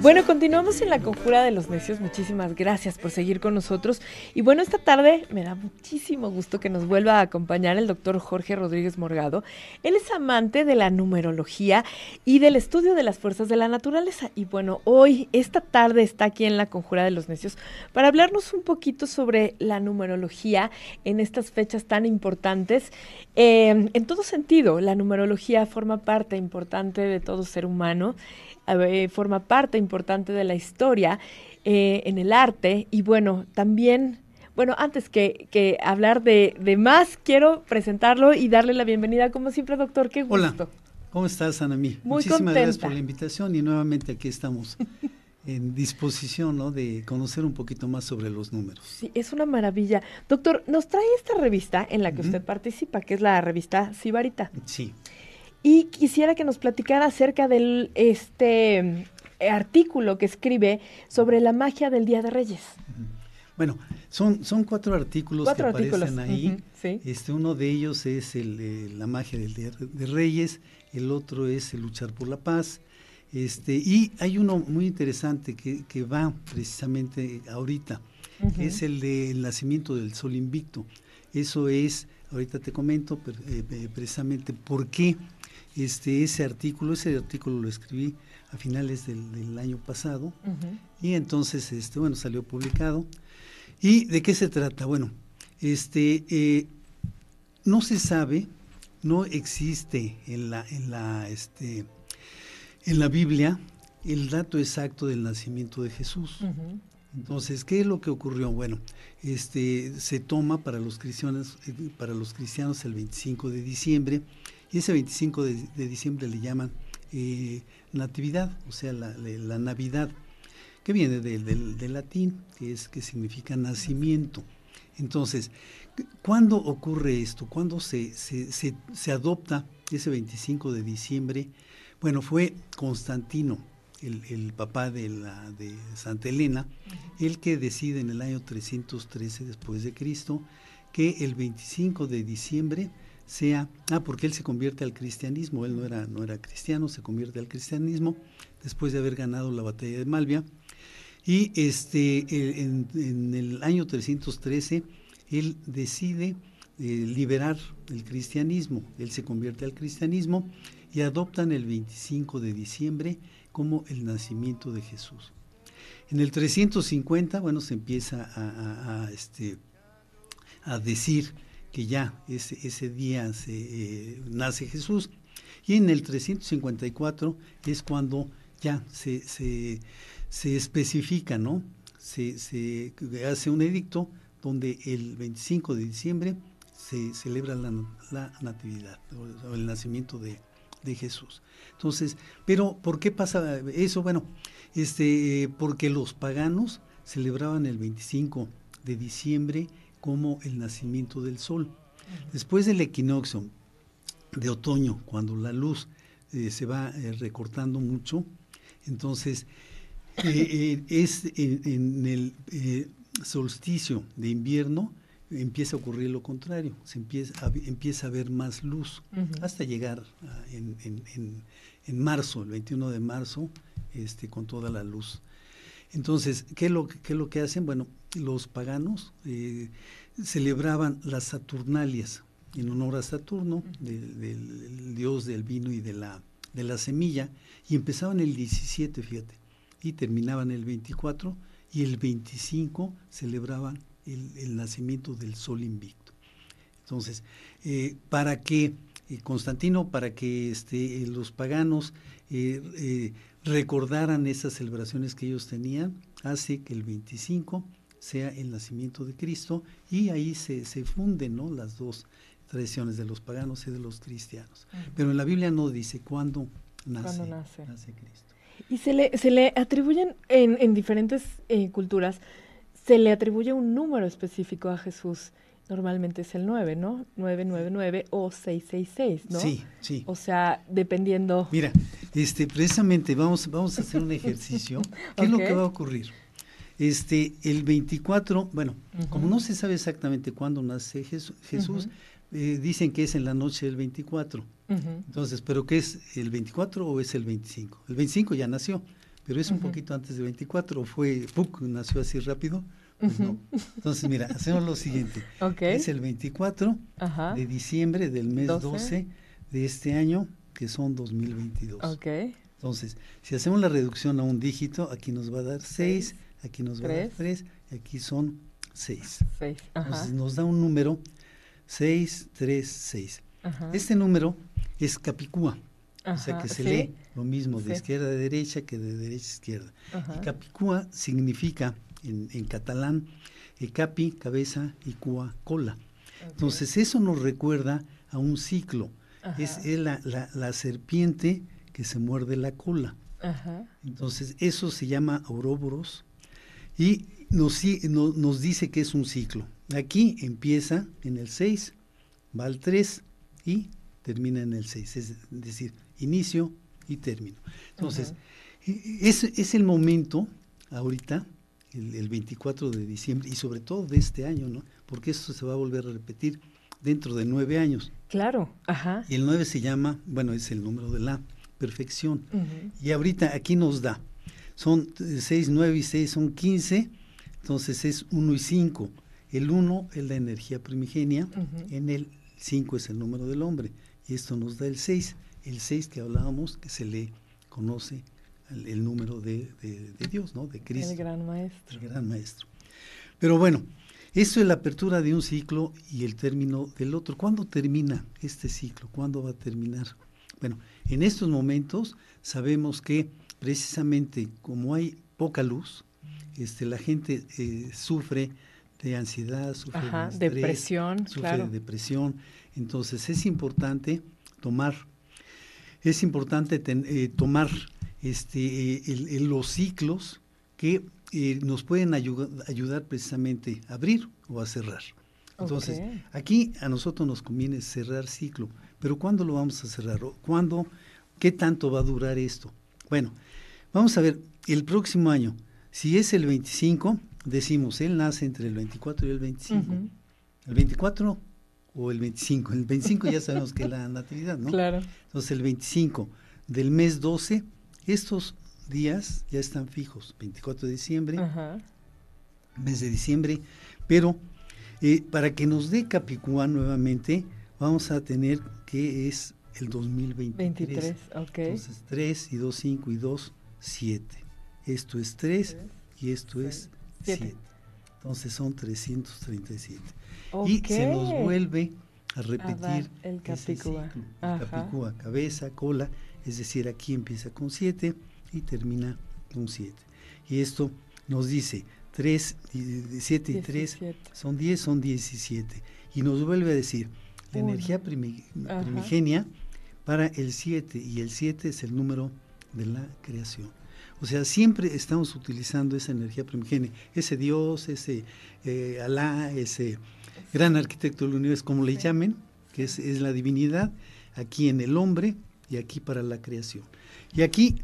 Bueno, continuamos en la conjura de los necios. Muchísimas gracias por seguir con nosotros. Y bueno, esta tarde me da muchísimo gusto que nos vuelva a acompañar el doctor Jorge Rodríguez Morgado. Él es amante de la numerología y del estudio de las fuerzas de la naturaleza. Y bueno, hoy, esta tarde, está aquí en la conjura de los necios para hablarnos un poquito sobre la numerología en estas fechas tan importantes. Eh, en todo sentido, la numerología forma parte importante de todo ser humano eh, forma parte importante de la historia eh, en el arte y bueno, también bueno, antes que, que hablar de, de, más, quiero presentarlo y darle la bienvenida, como siempre, doctor. Qué gusto. Hola, ¿cómo estás, Anamí? Muy Muchísimas gracias por la invitación y nuevamente aquí estamos en disposición ¿no? de conocer un poquito más sobre los números. Sí, es una maravilla. Doctor, nos trae esta revista en la que usted participa, que es la revista Sibarita. Sí. Y quisiera que nos platicara acerca del este eh, artículo que escribe sobre la magia del Día de Reyes. Bueno, son, son cuatro artículos que aparecen ahí. este, uno de ellos es el, eh, la magia del Día de Reyes, el otro es el luchar por la paz. Este, y hay uno muy interesante que, que va precisamente ahorita, que es el del nacimiento del sol invicto. Eso es, ahorita te comento eh, precisamente por qué este, ese artículo, ese artículo lo escribí a finales del, año pasado y entonces, este, bueno, salió publicado. ¿Y de qué se trata? Bueno, este, eh, no se sabe, no existe en la, en la, este, en la Biblia el dato exacto del nacimiento de Jesús. Entonces, ¿qué es lo que ocurrió? Bueno, este, se toma para los cristianos, eh, para los cristianos el 25 de diciembre y ese 25 de, diciembre le llaman eh, Natividad, o sea, la, Navidad, que viene del, latín, que, es, que significa nacimiento. Entonces, ¿cuándo ocurre esto? ¿Cuándo se, se, adopta ese 25 de diciembre? Bueno, fue Constantino, el, papá de, la, de Santa Elena, el que decide en el año 313 después de Cristo que el 25 de diciembre sea, ah, porque él se convierte al cristianismo, él no era, no era cristiano, se convierte al cristianismo después de haber ganado la batalla de Malvia. Y este, en, el año 313, él decide eh, liberar el cristianismo, él se convierte al cristianismo y adoptan el 25 de diciembre como el nacimiento de Jesús. En el 350, bueno, se empieza a este, a decir que ya ese, ese día se, eh, nace Jesús. Y en el 354 es cuando ya se, se, especifica, ¿no? Se, se, hace un edicto donde el 25 de diciembre se celebra la, la natividad, o el nacimiento de, de, Jesús. Entonces, pero ¿por qué pasa eso? Bueno, este, porque los paganos celebraban el 25 de diciembre como el nacimiento del sol. Después del equinoccio de otoño, cuando la luz eh, se va eh, recortando mucho, entonces eh, es en, el solsticio de invierno empieza a ocurrir lo contrario, se empieza a, empieza a ver más luz hasta llegar en, en, marzo, el 21 de marzo, este, con toda la luz. Entonces, ¿qué es lo, qué es lo que hacen? Bueno, los paganos eh, celebraban las Saturnalias en honor a Saturno, del dios del vino y de la, de la semilla, y empezaban el 17, fíjate, y terminaban el 24, y el 25 celebraban el, nacimiento del sol invicto. Entonces, eh, para que eh, Constantino, para que este, los paganos recordaran esas celebraciones que ellos tenían, hace que el 25 sea el nacimiento de Cristo y ahí se, se funden ¿no? las dos tradiciones de los paganos y de los cristianos. Pero en la Biblia no dice cuándo nace, nace? Cristo. Y se le, se le atribuyen en, en diferentes eh, culturas, se le atribuye un número específico a Jesús. Normalmente es el 9, ¿no? 999 o 666, ¿no? Sí, sí. O sea, dependiendo. Mira, este, precisamente vamos, vamos a hacer un ejercicio. ¿Qué es lo que va a ocurrir? Este, el 24, bueno, como no se sabe exactamente cuándo nace Jesús, eh, dicen que es en la noche del 24. Entonces, ¿pero qué es el 24 o es el 25? El 25 ya nació, pero es un poquito antes del 24 o fue, ¡puc! nació así rápido. Pues no. Entonces, mira, hacemos lo siguiente. Es el 24 de diciembre del mes 12. de este año, que son 2022. Entonces, si hacemos la reducción a un dígito, aquí nos va a dar 6, aquí nos va a dar 3, y aquí son 6. Entonces, nos da un número 6, 3, 6. Este número es Capicúa. O sea que se lee lo mismo de izquierda a derecha que de derecha a izquierda. Y Capicúa significa en, catalán, eh, capi, cabeza, y cua, cola. Entonces eso nos recuerda a un ciclo. Es, la, la, serpiente que se muerde la cola. Entonces eso se llama auróboros y nos, nos dice que es un ciclo. Aquí empieza en el 6, va al 3 y termina en el 6, es decir, inicio y término. Entonces, e, es, es el momento ahorita el, 24 de diciembre y sobre todo de este año, ¿no? Porque esto se va a volver a repetir dentro de nueve años. Claro, ajá. Y el nueve se llama, bueno, es el número de la perfección. Y ahorita aquí nos da, son seis, nueve y seis son quince, entonces es uno y cinco. El uno es la energía primigenia, en el cinco es el número del hombre, y esto nos da el seis. El seis que hablábamos, que se le conoce el, número de, Dios, ¿no? De Cristo. El gran maestro. El gran maestro. Pero bueno, eso es la apertura de un ciclo y el término del otro. ¿Cuándo termina este ciclo? ¿Cuándo va a terminar? Bueno, en estos momentos sabemos que precisamente como hay poca luz, este, la gente eh, sufre de ansiedad, sufre de depresión, sufre de depresión. Entonces es importante tomar, es importante eh, tomar este, los ciclos que eh, nos pueden ayudar precisamente a abrir o a cerrar. Entonces, aquí a nosotros nos conviene cerrar ciclo, pero ¿cuándo lo vamos a cerrar? ¿Cuándo? ¿Qué tanto va a durar esto? Bueno, vamos a ver, el próximo año, si es el 25, decimos, él nace entre el 24 y el 25. El 24 o el 25. El 25 ya sabemos que es la natividad, ¿no? Claro. Entonces, el 25 del mes 12 estos días ya están fijos, 24 de diciembre, mes de diciembre, pero eh, para que nos dé Capicúa nuevamente, vamos a tener que es el 2023. 23, ok. Entonces 3 y 2, 5 y 2, 7. Esto es 3 y esto es 7. Entonces son 337. Y se nos vuelve a repetir el Capicúa. Capicúa, cabeza, cola es decir, aquí empieza con 7 y termina con 7. Y esto nos dice 3, 7 y 3 son 10, son 17. Y nos vuelve a decir, la energía primigenia para el 7 y el 7 es el número de la creación. O sea, siempre estamos utilizando esa energía primigenia, ese Dios, ese eh, Alá, ese gran arquitecto del universo, como le llamen, que es, es la divinidad, aquí en el hombre y aquí para la creación. Y aquí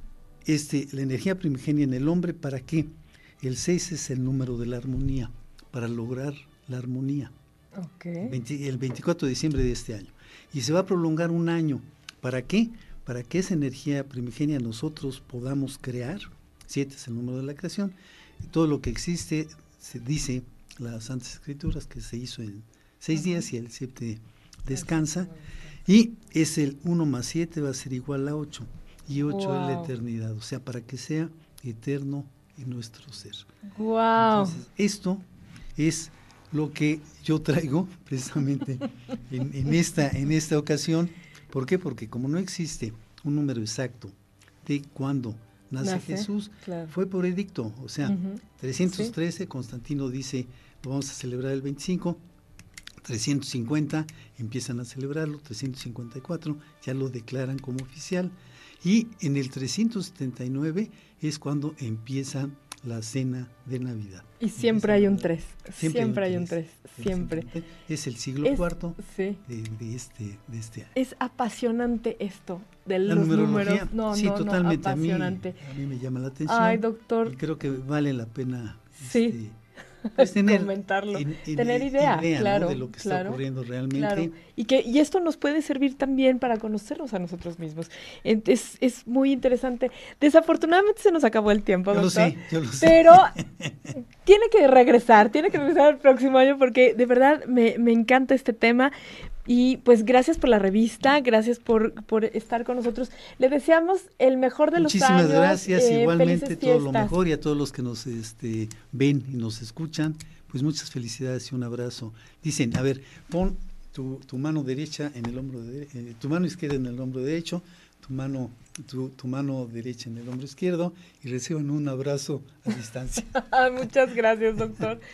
este, la energía primigenia en el hombre, ¿para qué? El 6 es el número de la armonía, para lograr la armonía. el 24 de diciembre de este año. Y se va a prolongar un año. ¿Para qué? Para que esa energía primigenia nosotros podamos crear. 7 es el número de la creación. Y todo lo que existe, se dice las Santas Escrituras, que se hizo en seis días y el 7 descansa. Y es el 1 más 7 va a ser igual a 8. Y 8 es la eternidad. O sea, para que sea eterno en nuestro ser. Wow. esto es lo que yo traigo precisamente en, esta, en esta ocasión. ¿Por qué? Porque como no existe un número exacto de cuándo nace, Jesús, fue por edicto. O sea, 313, Constantino dice, lo vamos a celebrar el 25, 350 empiezan a celebrarlo, 354 ya lo declaran como oficial. Y en el 379 es cuando empieza la cena de Navidad. Y siempre hay un 3, siempre, hay un 3, siempre. Es el siglo IV de, este, de este año. Es apasionante esto de los números. No, sí, totalmente. apasionante. A, mí, me llama la atención. Ay, doctor. Y creo que vale la pena sí. Este, tener, comentarlo, tener idea, claro, de lo que está ocurriendo realmente. Y que y esto nos puede servir también para conocernos a nosotros mismos. Es, es muy interesante. Desafortunadamente se nos acabó el tiempo, yo doctor. Lo sé, yo lo sé. Pero tiene que regresar, tiene que regresar el próximo año porque de verdad me, me encanta este tema. Y pues gracias por la revista, gracias por, por estar con nosotros. Le deseamos el mejor de los años. Muchísimas gracias, eh, igualmente todo lo mejor y a todos los que nos este, ven y nos escuchan, pues muchas felicidades y un abrazo. Dicen, a ver, pon tu, tu mano derecha en el hombro, de, eh, tu mano izquierda en el hombro derecho, tu mano, tu, tu, mano derecha en el hombro izquierdo y reciban un abrazo a distancia. Muchas gracias, doctor.